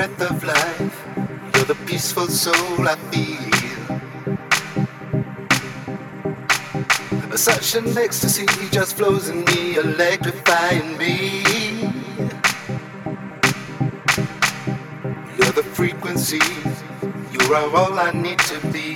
breath of life, you're the peaceful soul I feel. Such an ecstasy just flows in me, electrifying me. You're the frequency, you are all I need to be.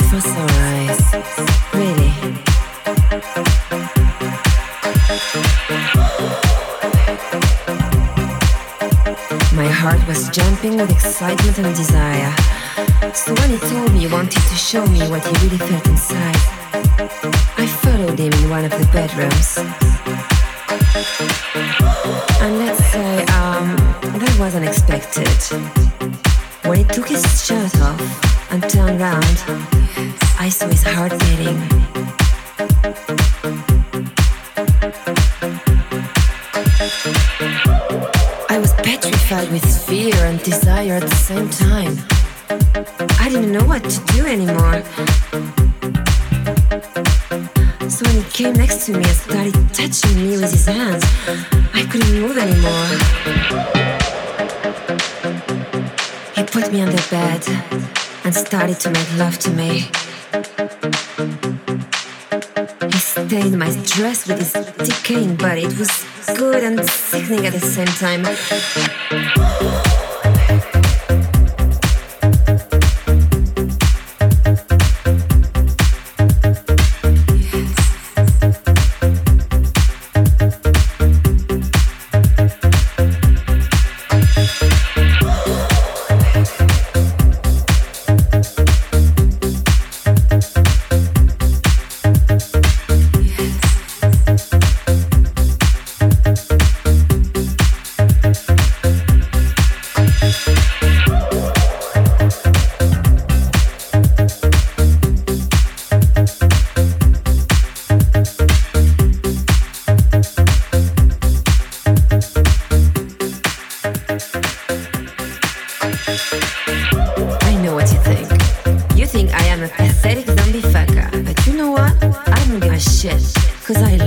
For eyes. Really. My heart was jumping with excitement and desire. So when he told me he wanted to show me what he really felt inside, I followed him in one of the bedrooms. And let's say, um, that was unexpected. When he took his shirt off and turned round, I saw his heart beating. I was petrified with fear and desire at the same time. I didn't know what to do anymore. So when he came next to me and started touching me with his hands, I couldn't move anymore. Put me on the bed and started to make love to me. He stained my dress with his decaying body. It was good and sickening at the same time.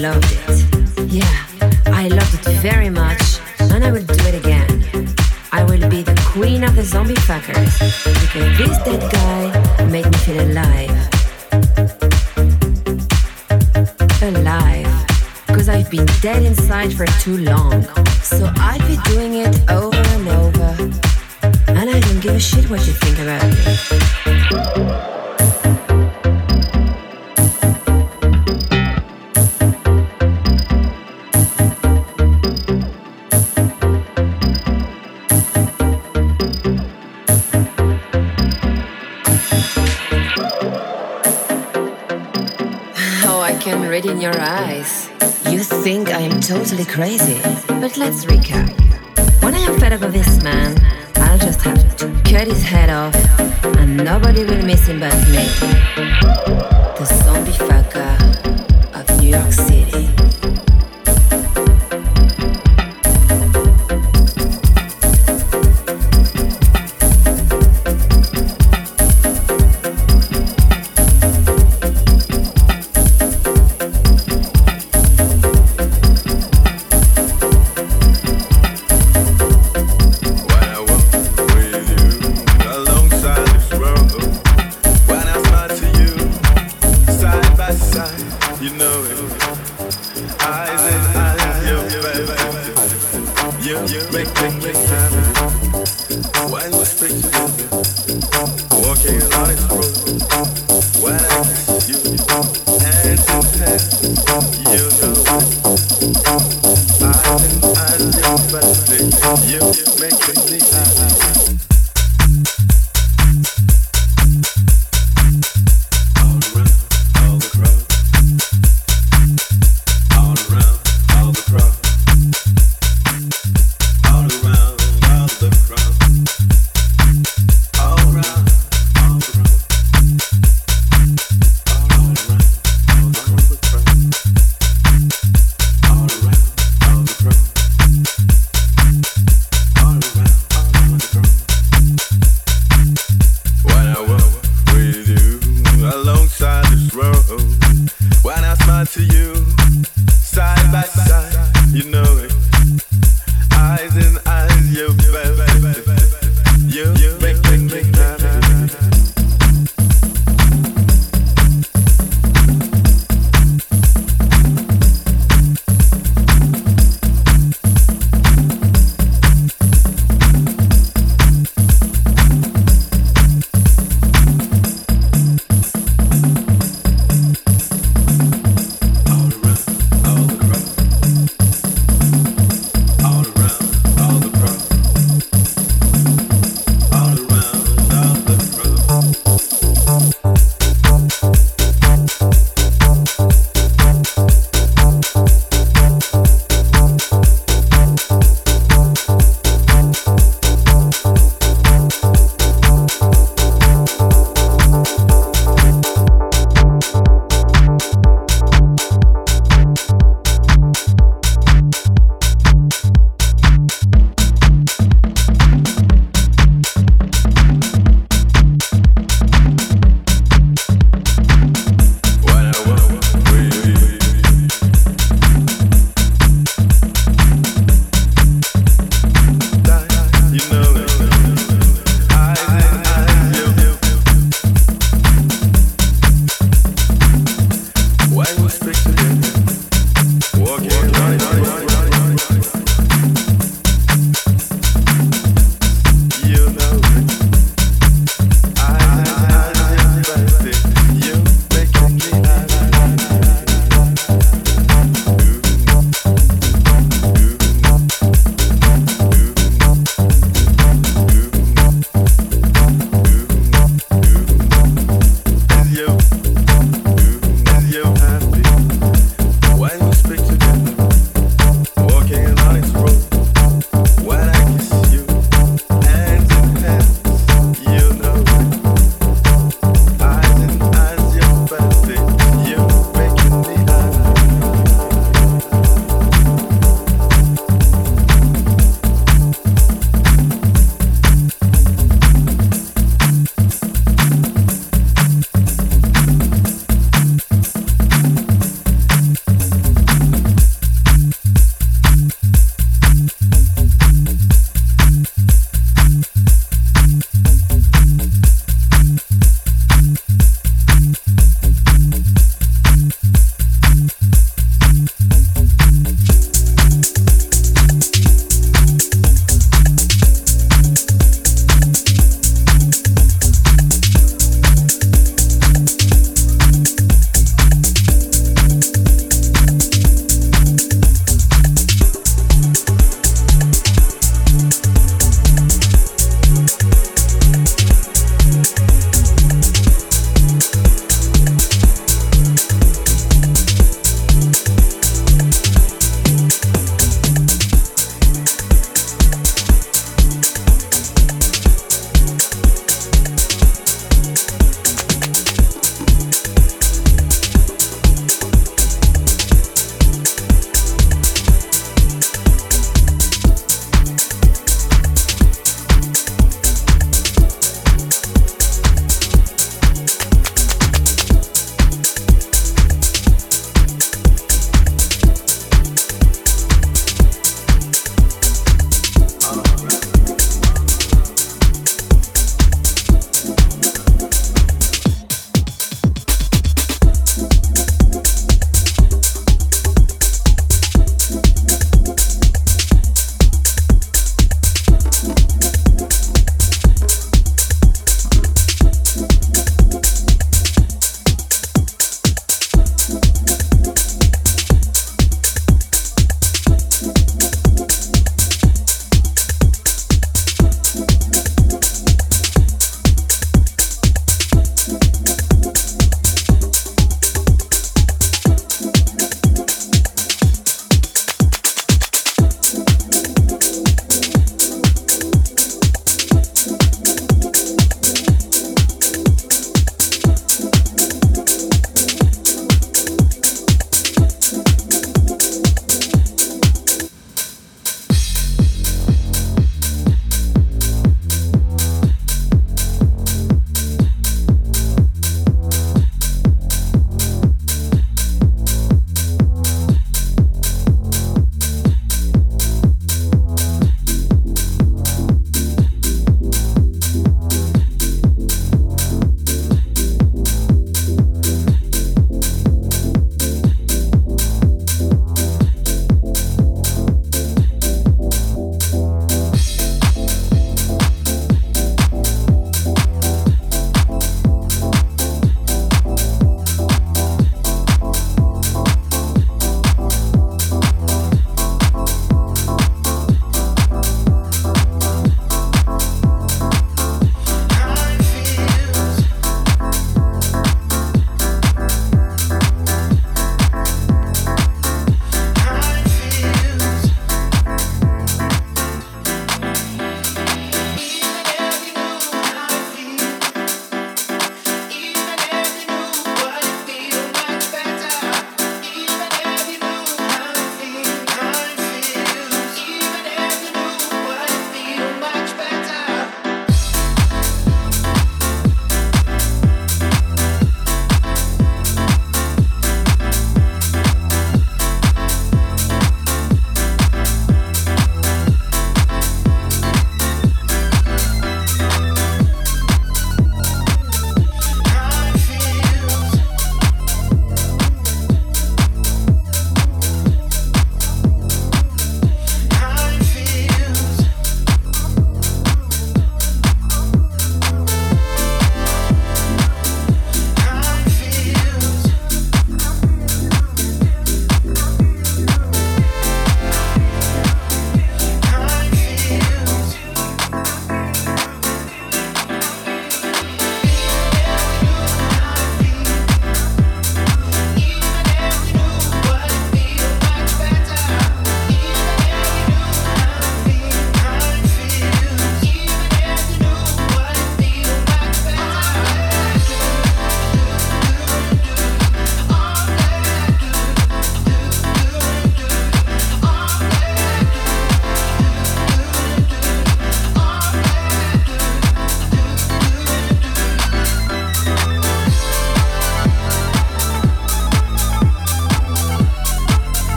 Loved it. Yeah, I loved it very much, and I will do it again. I will be the queen of the zombie fuckers, because this dead guy made me feel alive. Alive, cause I've been dead inside for too long. So I'll be doing it over and over. And I don't give a shit what you crazy. But let's you make me